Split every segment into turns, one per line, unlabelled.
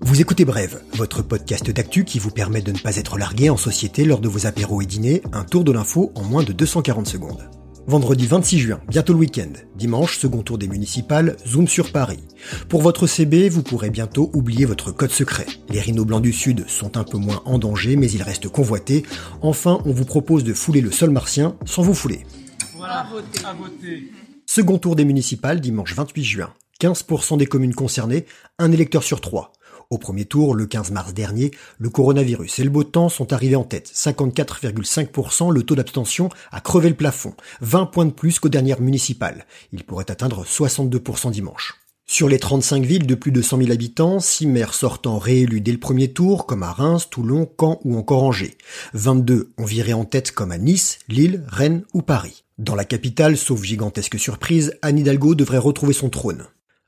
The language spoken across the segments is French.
Vous écoutez Brève, votre podcast d'actu qui vous permet de ne pas être largué en société lors de vos apéros et dîners, un tour de l'info en moins de 240 secondes. Vendredi 26 juin, bientôt le week-end. Dimanche, second tour des municipales, zoom sur Paris. Pour votre CB, vous pourrez bientôt oublier votre code secret. Les rhinos blancs du Sud sont un peu moins en danger, mais ils restent convoités. Enfin, on vous propose de fouler le sol martien sans vous fouler. Voilà. Second tour des municipales, dimanche 28 juin. 15% des communes concernées, un électeur sur trois. Au premier tour, le 15 mars dernier, le coronavirus et le beau temps sont arrivés en tête. 54,5%, le taux d'abstention a crevé le plafond. 20 points de plus qu'aux dernières municipales. Il pourrait atteindre 62% dimanche. Sur les 35 villes de plus de 100 000 habitants, 6 maires sortant réélus dès le premier tour, comme à Reims, Toulon, Caen ou encore Angers. 22 ont viré en tête comme à Nice, Lille, Rennes ou Paris. Dans la capitale, sauf gigantesque surprise, Anne Hidalgo devrait retrouver son trône.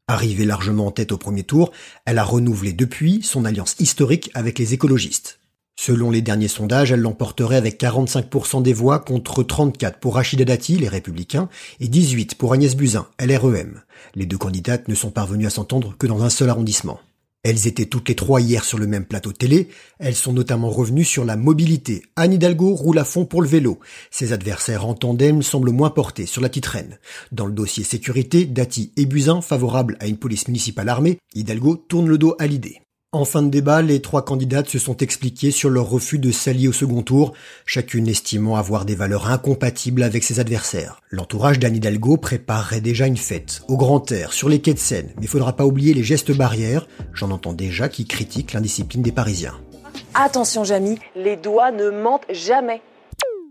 Arrivée largement en tête au premier tour, elle a renouvelé depuis son alliance historique avec les écologistes. Selon les derniers sondages, elle l'emporterait avec 45% des voix contre 34 pour Rachida Dati, les Républicains, et 18 pour Agnès Buzyn, LREM. Les deux candidates ne sont parvenues à s'entendre que dans un seul arrondissement. Elles étaient toutes les trois hier sur le même plateau télé. Elles sont notamment revenues sur la mobilité. Anne Hidalgo roule à fond pour le vélo. Ses adversaires en tandem semblent moins portés sur la petite reine. Dans le dossier sécurité, Dati et Buzyn, favorables à une police municipale armée, Hidalgo tourne le dos à l'idée. En fin de débat, les trois candidates se sont expliquées sur leur refus de s'allier au second tour, chacune estimant avoir des valeurs incompatibles avec ses adversaires. L'entourage d'Anne Hidalgo préparerait déjà une fête, au grand air, sur les quais de Seine, mais il faudra pas oublier les gestes barrières, j'en entends déjà qui critiquent l'indiscipline des Parisiens.
Attention Jamy, les doigts ne mentent jamais.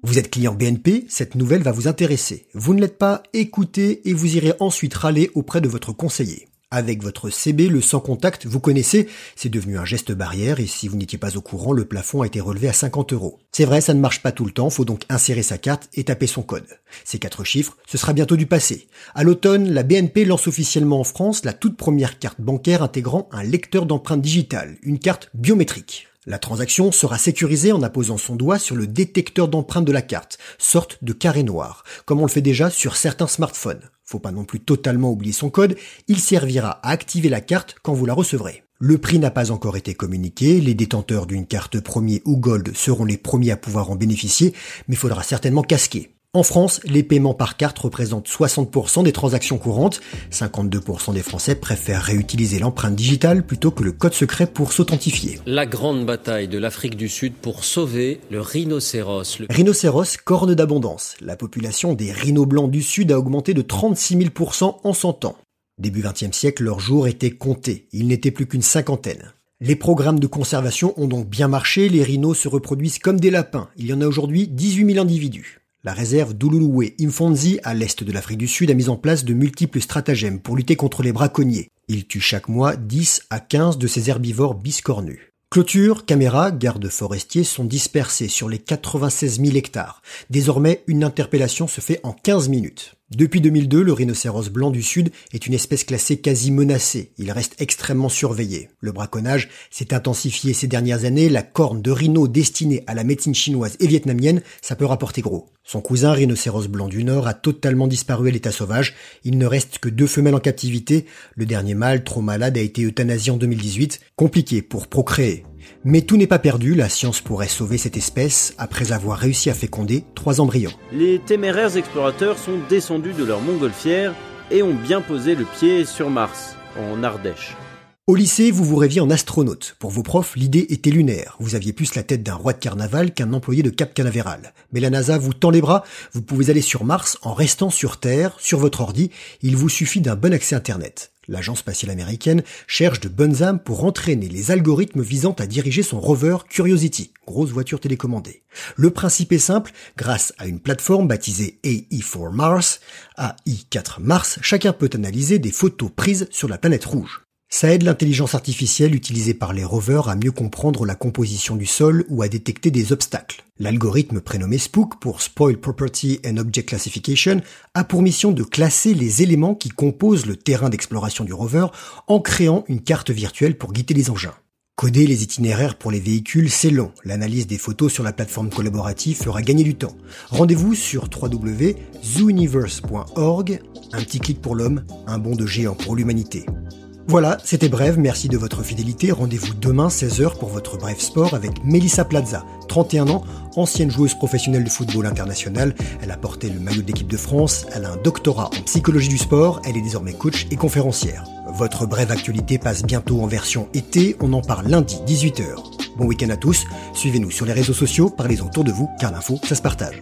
Vous êtes client BNP, cette nouvelle va vous intéresser. Vous ne l'êtes pas, écoutez et vous irez ensuite râler auprès de votre conseiller. Avec votre CB, le sans contact, vous connaissez, c'est devenu un geste barrière et si vous n'étiez pas au courant, le plafond a été relevé à 50 euros. C'est vrai, ça ne marche pas tout le temps, faut donc insérer sa carte et taper son code. Ces quatre chiffres, ce sera bientôt du passé. À l'automne, la BNP lance officiellement en France la toute première carte bancaire intégrant un lecteur d'empreintes digitales, une carte biométrique. La transaction sera sécurisée en apposant son doigt sur le détecteur d'empreintes de la carte, sorte de carré noir, comme on le fait déjà sur certains smartphones. Faut pas non plus totalement oublier son code, il servira à activer la carte quand vous la recevrez. Le prix n'a pas encore été communiqué, les détenteurs d'une carte premier ou gold seront les premiers à pouvoir en bénéficier, mais il faudra certainement casquer. En France, les paiements par carte représentent 60% des transactions courantes. 52% des Français préfèrent réutiliser l'empreinte digitale plutôt que le code secret pour s'authentifier.
La grande bataille de l'Afrique du Sud pour sauver le rhinocéros.
Le... Rhinocéros, corne d'abondance. La population des rhinos blancs du Sud a augmenté de 36 000% en 100 ans. Début 20e siècle, leurs jours étaient comptés. Il n'était plus qu'une cinquantaine. Les programmes de conservation ont donc bien marché, les rhinos se reproduisent comme des lapins. Il y en a aujourd'hui 18 000 individus. La réserve d'Ululuwe Imfonzi, à l'est de l'Afrique du Sud, a mis en place de multiples stratagèmes pour lutter contre les braconniers. Il tue chaque mois 10 à 15 de ces herbivores biscornus. Clôture, caméras, gardes forestiers sont dispersés sur les 96 000 hectares. Désormais, une interpellation se fait en 15 minutes. Depuis 2002, le rhinocéros blanc du Sud est une espèce classée quasi menacée. Il reste extrêmement surveillé. Le braconnage s'est intensifié ces dernières années. La corne de rhino destinée à la médecine chinoise et vietnamienne, ça peut rapporter gros. Son cousin rhinocéros blanc du Nord a totalement disparu à l'état sauvage. Il ne reste que deux femelles en captivité. Le dernier mâle, trop malade, a été euthanasié en 2018. Compliqué pour procréer. Mais tout n'est pas perdu, la science pourrait sauver cette espèce après avoir réussi à féconder trois embryons.
Les téméraires explorateurs sont descendus de leur montgolfière et ont bien posé le pied sur Mars, en Ardèche.
Au lycée, vous vous rêviez en astronaute. Pour vos profs, l'idée était lunaire. Vous aviez plus la tête d'un roi de carnaval qu'un employé de Cap Canaveral. Mais la NASA vous tend les bras. Vous pouvez aller sur Mars en restant sur Terre, sur votre ordi. Il vous suffit d'un bon accès Internet. L'agence spatiale américaine cherche de bonnes âmes pour entraîner les algorithmes visant à diriger son rover Curiosity, grosse voiture télécommandée. Le principe est simple, grâce à une plateforme baptisée AI4 Mars, AI4 Mars, chacun peut analyser des photos prises sur la planète rouge. Ça aide l'intelligence artificielle utilisée par les rovers à mieux comprendre la composition du sol ou à détecter des obstacles. L'algorithme prénommé Spook pour Spoil Property and Object Classification a pour mission de classer les éléments qui composent le terrain d'exploration du rover en créant une carte virtuelle pour guider les engins. Coder les itinéraires pour les véhicules, c'est long. L'analyse des photos sur la plateforme collaborative fera gagner du temps. Rendez-vous sur www.zooniverse.org. Un petit clic pour l'homme, un bond de géant pour l'humanité. Voilà, c'était Bref, merci de votre fidélité. Rendez-vous demain 16h pour votre Bref Sport avec Melissa Plaza, 31 ans, ancienne joueuse professionnelle de football international. Elle a porté le maillot d'équipe de France, elle a un doctorat en psychologie du sport, elle est désormais coach et conférencière. Votre brève actualité passe bientôt en version été, on en parle lundi 18h. Bon week-end à tous, suivez-nous sur les réseaux sociaux, parlez autour de vous, car l'info, ça se partage.